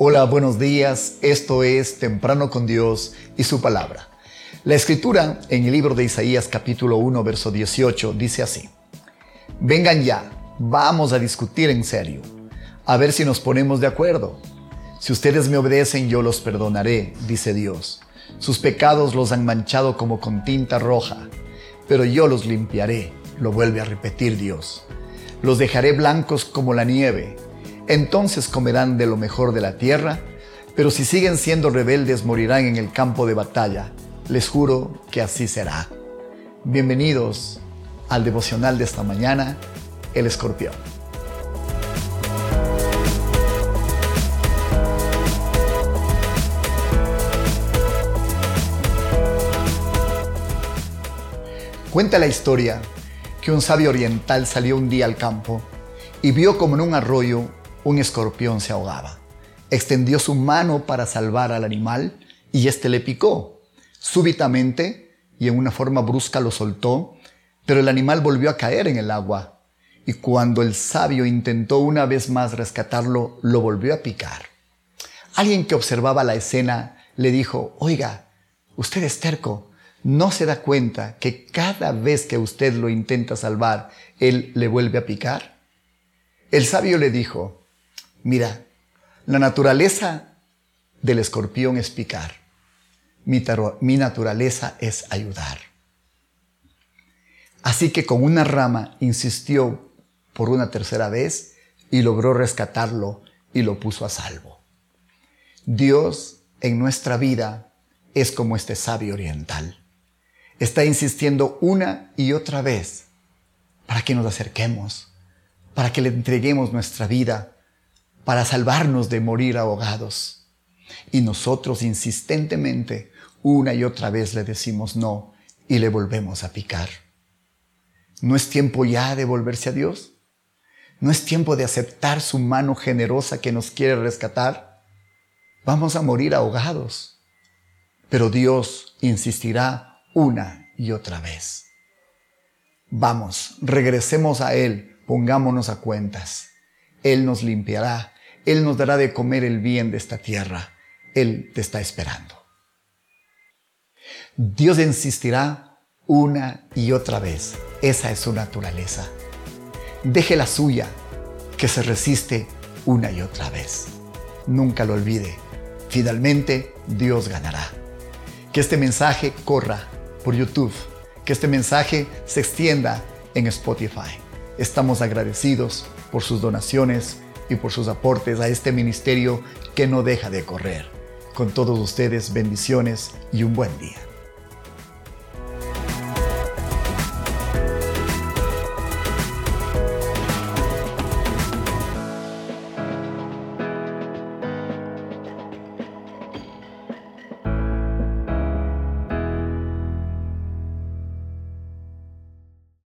Hola, buenos días. Esto es Temprano con Dios y su palabra. La escritura en el libro de Isaías capítulo 1, verso 18 dice así. Vengan ya, vamos a discutir en serio, a ver si nos ponemos de acuerdo. Si ustedes me obedecen, yo los perdonaré, dice Dios. Sus pecados los han manchado como con tinta roja, pero yo los limpiaré, lo vuelve a repetir Dios. Los dejaré blancos como la nieve entonces comerán de lo mejor de la tierra, pero si siguen siendo rebeldes morirán en el campo de batalla. Les juro que así será. Bienvenidos al devocional de esta mañana, el escorpión. Cuenta la historia que un sabio oriental salió un día al campo y vio como en un arroyo un escorpión se ahogaba. Extendió su mano para salvar al animal y éste le picó. Súbitamente y en una forma brusca lo soltó, pero el animal volvió a caer en el agua. Y cuando el sabio intentó una vez más rescatarlo, lo volvió a picar. Alguien que observaba la escena le dijo, oiga, usted es terco, ¿no se da cuenta que cada vez que usted lo intenta salvar, él le vuelve a picar? El sabio le dijo, Mira, la naturaleza del escorpión es picar. Mi, naturaleza es ayudar. Así que con una rama insistió por una tercera vez y logró rescatarlo y lo puso a salvo. Dios en nuestra vida es como este sabio oriental. Está insistiendo una y otra vez para que nos acerquemos, para que le entreguemos nuestra vida para salvarnos de morir ahogados. Y nosotros insistentemente, una y otra vez le decimos no y le volvemos a picar. ¿No es tiempo ya de volverse a Dios? ¿No es tiempo de aceptar su mano generosa que nos quiere rescatar? Vamos a morir ahogados. Pero Dios insistirá una y otra vez. Vamos, regresemos a Él, pongámonos a cuentas. Él nos limpiará, él nos dará de comer el bien de esta tierra. Él te está esperando. Dios insistirá una y otra vez. Esa es su naturaleza. Deje la suya, que se resiste una y otra vez. Nunca lo olvide. Finalmente, Dios ganará. Que este mensaje corra por YouTube. Que este mensaje se extienda en Spotify. Estamos agradecidos por sus donaciones y por sus aportes a este ministerio que no deja de correr. Con todos ustedes, bendiciones y un buen día.